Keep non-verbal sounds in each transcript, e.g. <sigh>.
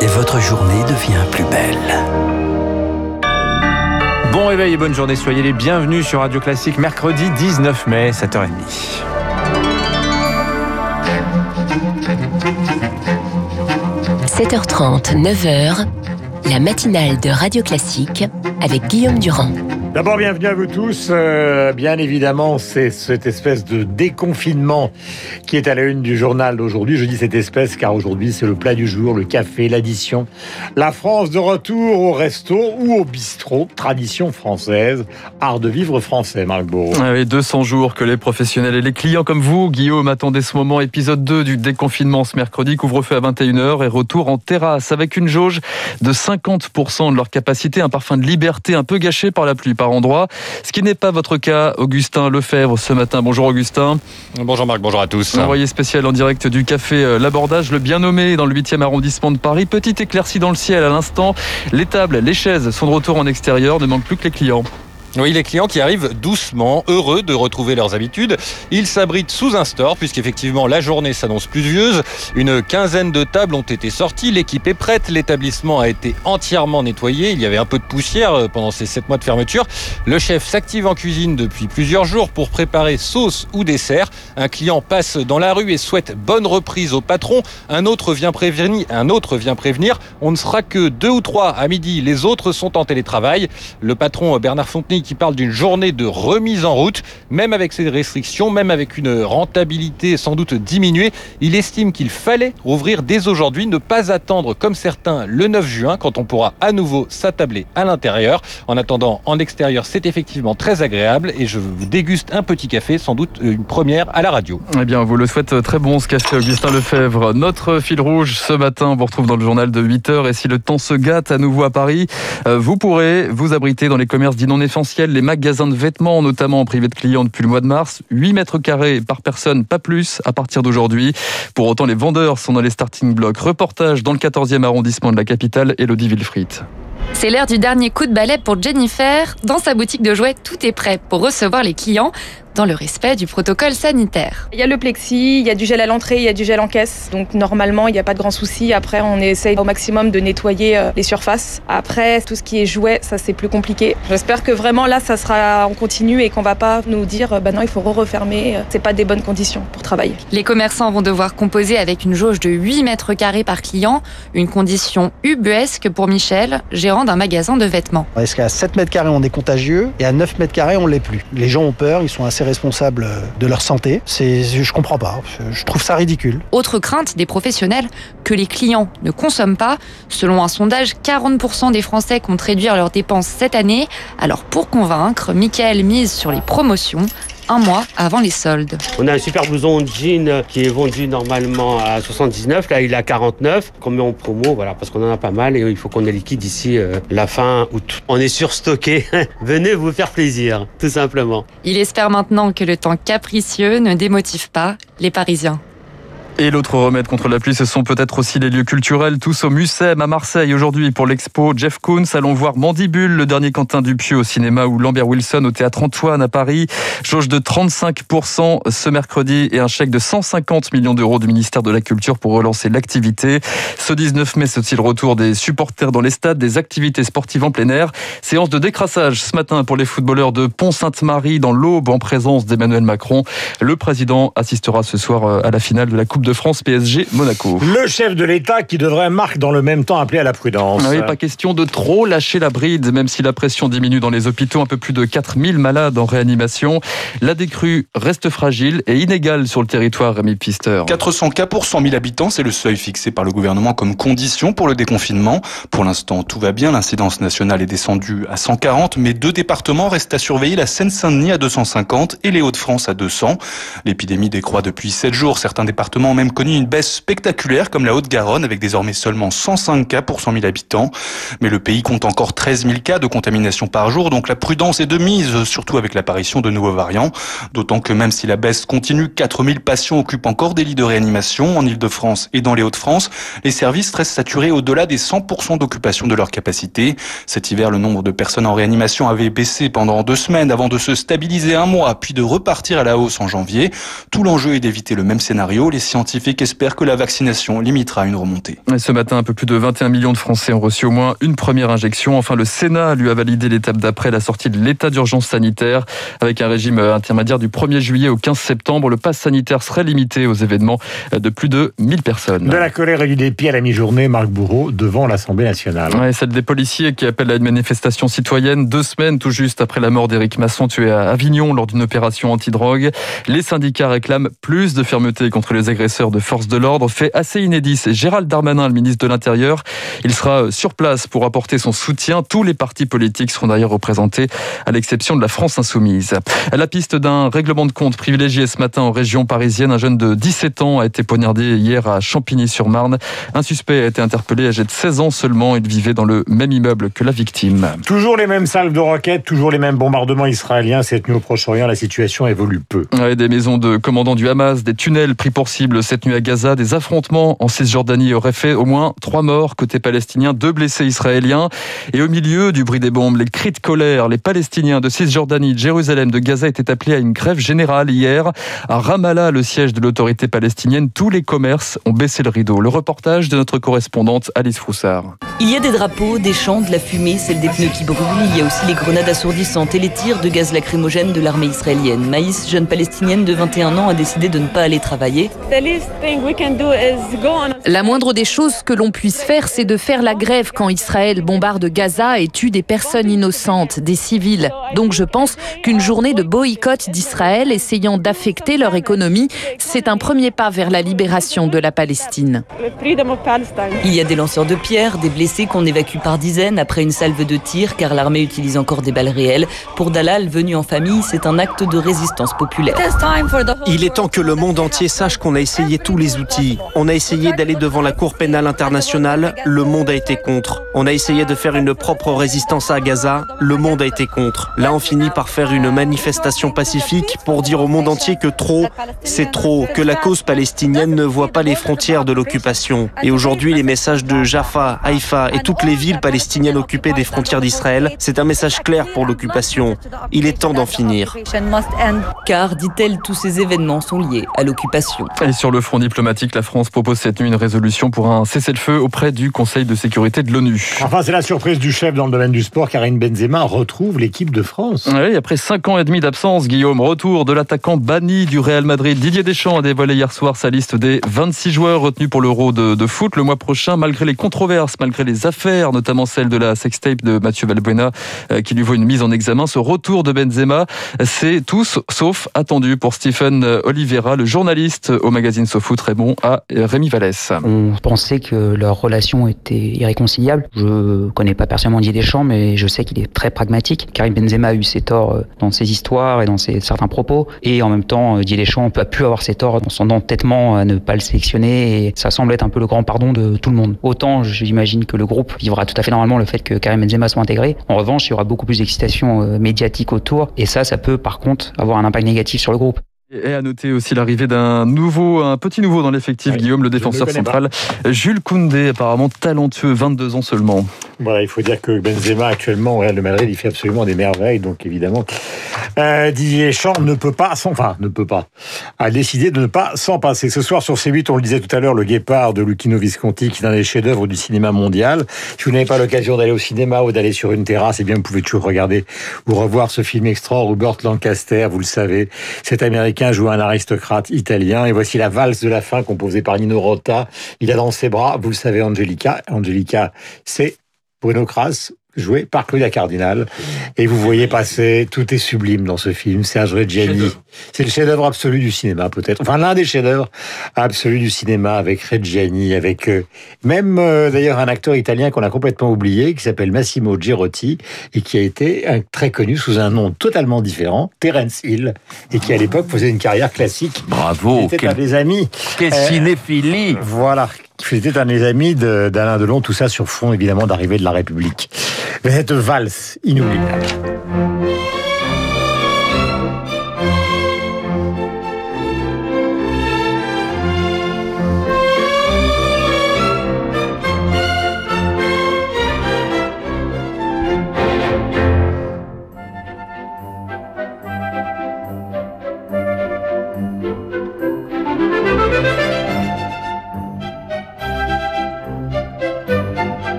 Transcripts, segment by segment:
Et votre journée devient plus belle. Bon réveil et bonne journée, soyez les bienvenus sur Radio Classique mercredi 19 mai, 7h30. 7h30, 9h, la matinale de Radio Classique avec Guillaume Durand. D'abord, bienvenue à vous tous. Euh, bien évidemment, c'est cette espèce de déconfinement qui est à la une du journal d'aujourd'hui. Je dis cette espèce car aujourd'hui, c'est le plat du jour, le café, l'addition. La France de retour au resto ou au bistrot, tradition française, art de vivre français, Marc Bourreau. Ah 200 jours que les professionnels et les clients comme vous, Guillaume, attendaient ce moment. Épisode 2 du déconfinement ce mercredi, couvre-feu à 21h et retour en terrasse avec une jauge de 50% de leur capacité, un parfum de liberté un peu gâché par la pluie par endroit. Ce qui n'est pas votre cas, Augustin Lefebvre, ce matin. Bonjour Augustin. Bonjour Marc, bonjour à tous. Envoyé spécial en direct du café euh, L'Abordage, le bien nommé dans le 8e arrondissement de Paris. Petite éclaircie dans le ciel à l'instant. Les tables, les chaises sont de retour en extérieur, ne manque plus que les clients. Oui, les clients qui arrivent doucement, heureux de retrouver leurs habitudes. Ils s'abritent sous un store, puisqu'effectivement la journée s'annonce pluvieuse. Une quinzaine de tables ont été sorties, l'équipe est prête, l'établissement a été entièrement nettoyé. Il y avait un peu de poussière euh, pendant ces sept mois de fermeture. Le chef s'active en cuisine depuis plusieurs jours pour préparer sauce ou dessert. Un client passe dans la rue et souhaite bonne reprise au patron. Un autre vient prévenir, un autre vient prévenir. On ne sera que deux ou trois à midi. Les autres sont en télétravail. Le patron Bernard Fontenay qui parle d'une journée de remise en route. Même avec ces restrictions, même avec une rentabilité sans doute diminuée, il estime qu'il fallait rouvrir dès aujourd'hui, ne pas attendre comme certains le 9 juin quand on pourra à nouveau s'attabler à l'intérieur. En attendant, en extérieur, c'est effectivement très agréable et je vous déguste un petit café, sans doute une première à la radio. Eh bien, on vous le souhaite très bon ce café, Augustin Lefebvre. Notre fil rouge ce matin, on vous retrouve dans le journal de 8h et si le temps se gâte à nouveau à Paris, euh, vous pourrez vous abriter dans les commerces dits non essentiels les magasins de vêtements, notamment en privé de clients depuis le mois de mars. 8 mètres carrés par personne, pas plus, à partir d'aujourd'hui. Pour autant, les vendeurs sont dans les starting blocks. Reportage dans le 14e arrondissement de la capitale, Elodie Wilfried. C'est l'heure du dernier coup de balai pour Jennifer. Dans sa boutique de jouets, tout est prêt pour recevoir les clients dans le respect du protocole sanitaire. Il y a le plexi, il y a du gel à l'entrée, il y a du gel en caisse. Donc normalement, il n'y a pas de grand souci. Après, on essaye au maximum de nettoyer euh, les surfaces. Après, tout ce qui est jouet, ça c'est plus compliqué. J'espère que vraiment là, ça sera en continu et qu'on va pas nous dire, bah non, il faut refermer. C'est pas des bonnes conditions pour travailler. Les commerçants vont devoir composer avec une jauge de 8 mètres carrés par client, une condition ubuesque pour Michel, gérant d'un magasin de vêtements. Est-ce qu'à 7 mètres carrés, on est contagieux et à 9 mètres carrés, on l'est plus? Les gens ont peur, ils sont assez responsables de leur santé. C'est, je comprends pas. Je trouve ça ridicule. Autre crainte des professionnels, que les clients ne consomment pas. Selon un sondage, 40% des Français comptent réduire leurs dépenses cette année. Alors pour convaincre, Michael mise sur les promotions un mois avant les soldes. On a un super blouson jean qui est vendu normalement à 79, là il est à 49, qu'on met en promo, voilà, parce qu'on en a pas mal et il faut qu'on ait liquide d'ici euh, la fin août. On est surstocké, <laughs> venez vous faire plaisir, tout simplement. Il espère maintenant que le temps capricieux ne démotive pas les Parisiens. Et l'autre remède contre la pluie, ce sont peut-être aussi les lieux culturels, tous au Mucem à Marseille aujourd'hui pour l'expo Jeff Koons. Allons voir Mandibule, le dernier Quentin Dupieux au cinéma ou Lambert Wilson au théâtre Antoine à Paris. Jauge de 35% ce mercredi et un chèque de 150 millions d'euros du ministère de la Culture pour relancer l'activité. Ce 19 mai, c'est le retour des supporters dans les stades, des activités sportives en plein air. Séance de décrassage ce matin pour les footballeurs de Pont-Sainte-Marie dans l'Aube en présence d'Emmanuel Macron. Le président assistera ce soir euh, à la finale de la Coupe de France PSG Monaco. Le chef de l'État qui devrait, Marc, dans le même temps appeler à la prudence. Oui, pas question de trop lâcher la bride, même si la pression diminue dans les hôpitaux. Un peu plus de 4000 malades en réanimation. La décrue reste fragile et inégale sur le territoire, Rémi Pister. 400 cas pour 100 000 habitants, c'est le seuil fixé par le gouvernement comme condition pour le déconfinement. Pour l'instant, tout va bien. L'incidence nationale est descendue à 140, mais deux départements restent à surveiller, la Seine-Saint-Denis à 250 et les Hauts-de-France à 200. L'épidémie décroît depuis 7 jours. Certains départements même connu une baisse spectaculaire comme la Haute-Garonne avec désormais seulement 105 cas pour 100 000 habitants. Mais le pays compte encore 13 000 cas de contamination par jour, donc la prudence est de mise, surtout avec l'apparition de nouveaux variants. D'autant que même si la baisse continue, 4 000 patients occupent encore des lits de réanimation en Ile-de-France et dans les Hauts-de-France. Les services restent saturés au-delà des 100% d'occupation de leur capacité. Cet hiver, le nombre de personnes en réanimation avait baissé pendant deux semaines avant de se stabiliser un mois, puis de repartir à la hausse en janvier. Tout l'enjeu est d'éviter le même scénario. Les scientifiques scientifiques espèrent que la vaccination limitera une remontée. Et ce matin, un peu plus de 21 millions de Français ont reçu au moins une première injection. Enfin, le Sénat lui a validé l'étape d'après la sortie de l'état d'urgence sanitaire. Avec un régime intermédiaire du 1er juillet au 15 septembre, le pass sanitaire serait limité aux événements de plus de 1000 personnes. De la colère et du dépit à la mi-journée, Marc Bourreau devant l'Assemblée nationale. Ouais, celle des policiers qui appellent à une manifestation citoyenne deux semaines tout juste après la mort d'Éric Masson tué à Avignon lors d'une opération anti-drogue. Les syndicats réclament plus de fermeté contre les agresseurs de forces de l'ordre. Fait assez inédit, c'est Gérald Darmanin, le ministre de l'Intérieur. Il sera sur place pour apporter son soutien. Tous les partis politiques seront d'ailleurs représentés, à l'exception de la France insoumise. À la piste d'un règlement de compte privilégié ce matin en région parisienne, un jeune de 17 ans a été poignardé hier à Champigny-sur-Marne. Un suspect a été interpellé âgé de 16 ans seulement. Il vivait dans le même immeuble que la victime. Toujours les mêmes salves de roquettes, toujours les mêmes bombardements israéliens. Cette nuit au Proche-Orient, la situation évolue peu. Ouais, des maisons de commandants du Hamas, des tunnels pris pour cible cette nuit à Gaza, des affrontements en Cisjordanie auraient fait au moins trois morts côté palestinien, deux blessés israéliens. Et au milieu du bruit des bombes, les cris de colère, les Palestiniens de Cisjordanie, de Jérusalem, de Gaza étaient appelés à une grève générale hier. À Ramallah, le siège de l'autorité palestinienne, tous les commerces ont baissé le rideau. Le reportage de notre correspondante Alice Froussard. Il y a des drapeaux, des chants, de la fumée, celle des pneus qui brûlent. Il y a aussi les grenades assourdissantes et les tirs de gaz lacrymogène de l'armée israélienne. Maïs, jeune palestinienne de 21 ans, a décidé de ne pas aller travailler. La moindre des choses que l'on puisse faire, c'est de faire la grève quand Israël bombarde Gaza et tue des personnes innocentes, des civils. Donc je pense qu'une journée de boycott d'Israël essayant d'affecter leur économie, c'est un premier pas vers la libération de la Palestine. Il y a des lanceurs de pierres, des blessés qu'on évacue par dizaines après une salve de tir car l'armée utilise encore des balles réelles. Pour Dalal, venu en famille, c'est un acte de résistance populaire. Il est temps que le monde entier sache qu'on a essayé tous les outils. On a essayé d'aller devant la Cour pénale internationale, le monde a été contre. On a essayé de faire une propre résistance à Gaza, le monde a été contre. Là, on finit par faire une manifestation pacifique pour dire au monde entier que trop, c'est trop, que la cause palestinienne ne voit pas les frontières de l'occupation. Et aujourd'hui, les messages de Jaffa, Haïfa et toutes les villes palestiniennes occupées des frontières d'Israël, c'est un message clair pour l'occupation. Il est temps d'en finir. Car, dit-elle, tous ces événements sont liés à l'occupation. Sur le front diplomatique, la France propose cette nuit une résolution pour un cessez-le-feu auprès du Conseil de sécurité de l'ONU. Enfin, c'est la surprise du chef dans le domaine du sport. Karim Benzema retrouve l'équipe de France. Oui, après 5 ans et demi d'absence, Guillaume, retour de l'attaquant banni du Real Madrid. Didier Deschamps a dévoilé hier soir sa liste des 26 joueurs retenus pour l'Euro de, de, foot le mois prochain, malgré les controverses, malgré les affaires, notamment celle de la sextape de Mathieu Valbuena, euh, qui lui vaut une mise en examen. Ce retour de Benzema, c'est tous sauf attendu pour Stephen Oliveira, le journaliste au magazine SoFoot Raymond à Rémi Vallès. On pensait que leur relation était irréconciliable. Je connais pas personnellement Didier Deschamps, mais je sais qu'il est très pragmatique. Karim Benzema a eu ses torts euh, dans ses histoires et dans ses, certains propos, et en même temps, Didier Deschamps a pu avoir ses torts dans son entêtement à ne pas le sélectionner, et ça semble être un peu le grand pardon de tout le monde. Autant j'imagine que le groupe vivra tout à fait normalement le fait que Karim Benzema soit intégré. En revanche, il y aura beaucoup plus d'excitation euh, médiatique autour, et ça, ça peut par contre avoir un impact négatif sur le groupe. Et à noter aussi l'arrivée d'un nouveau, un petit nouveau dans l'effectif, oui, Guillaume, le défenseur le central, pas. Jules Koundé, apparemment talentueux, 22 ans seulement. Voilà, il faut dire que Benzema actuellement au Real de Madrid, il fait absolument des merveilles, donc évidemment, euh, Didier Deschamps ne peut pas, enfin ne peut pas, a décidé de ne pas s'en passer. Ce soir sur C8, on le disait tout à l'heure, le Guépard de Lucchino Visconti, qui est un des chefs-d'œuvre du cinéma mondial. Si vous n'avez pas l'occasion d'aller au cinéma ou d'aller sur une terrasse, eh bien vous pouvez toujours regarder ou revoir ce film extra. Robert Lancaster, vous le savez, cet Américain joue un aristocrate italien. Et voici la valse de la fin composée par Nino Rota. Il a dans ses bras, vous le savez, Angelica. Angelica, c'est Bruno Kras, joué par Claudia Cardinal. Et vous voyez passer, tout est sublime dans ce film. Serge Reggiani. C'est le chef-d'œuvre absolu du cinéma, peut-être. Enfin, l'un des chefs-d'œuvre absolus du cinéma avec Reggiani, avec euh, même euh, d'ailleurs un acteur italien qu'on a complètement oublié, qui s'appelle Massimo Girotti, et qui a été un, très connu sous un nom totalement différent, Terence Hill, et qui à l'époque faisait une carrière classique. Bravo! C'était un des amis. Quelle euh, cinéphilie! Voilà. C'était un des amis d'Alain Delon, tout ça sur fond évidemment d'arrivée de la République. Cette valse inoubliable.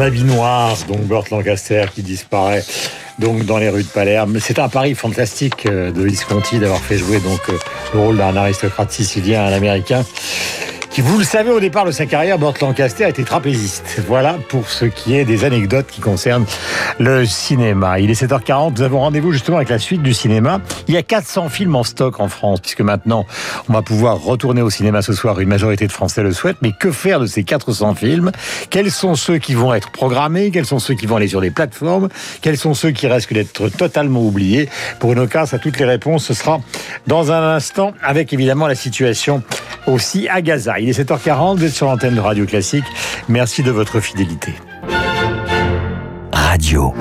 En habit noir, donc Burt Lancaster qui disparaît donc dans les rues de Palerme. C'est un pari fantastique euh, de Visconti d'avoir fait jouer donc euh, le rôle d'un aristocrate sicilien à un américain qui, vous le savez, au départ de sa carrière, Burt Lancaster était trapéziste. Voilà pour ce qui est des anecdotes qui concernent le cinéma. Il est 7h40, nous avons rendez-vous justement avec la suite du cinéma. Il y a 400 films en stock en France, puisque maintenant, on va pouvoir retourner au cinéma ce soir. Une majorité de Français le souhaitent. Mais que faire de ces 400 films? Quels sont ceux qui vont être programmés? Quels sont ceux qui vont aller sur des plateformes? Quels sont ceux qui risquent d'être totalement oubliés? Pour une occasion, à toutes les réponses, ce sera dans un instant, avec évidemment la situation aussi à Gaza. Il est 7h40, vous êtes sur l'antenne de Radio Classique. Merci de votre fidélité. Radio.